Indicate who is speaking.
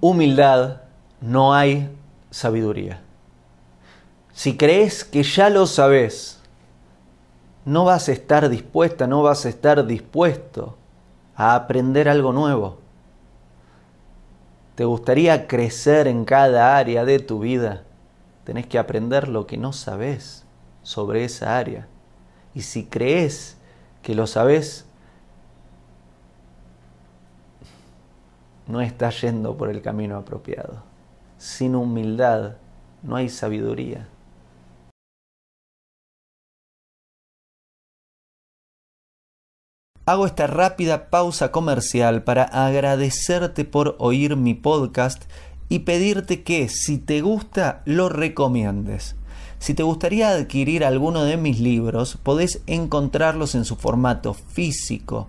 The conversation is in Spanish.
Speaker 1: humildad no hay sabiduría. Si crees que ya lo sabes, no vas a estar dispuesta, no vas a estar dispuesto a aprender algo nuevo. ¿Te gustaría crecer en cada área de tu vida? Tenés que aprender lo que no sabes sobre esa área. Y si crees que lo sabes, no estás yendo por el camino apropiado. Sin humildad no hay sabiduría. Hago esta rápida pausa comercial para agradecerte por oír mi podcast y pedirte que si te gusta lo recomiendes. Si te gustaría adquirir alguno de mis libros, podés encontrarlos en su formato físico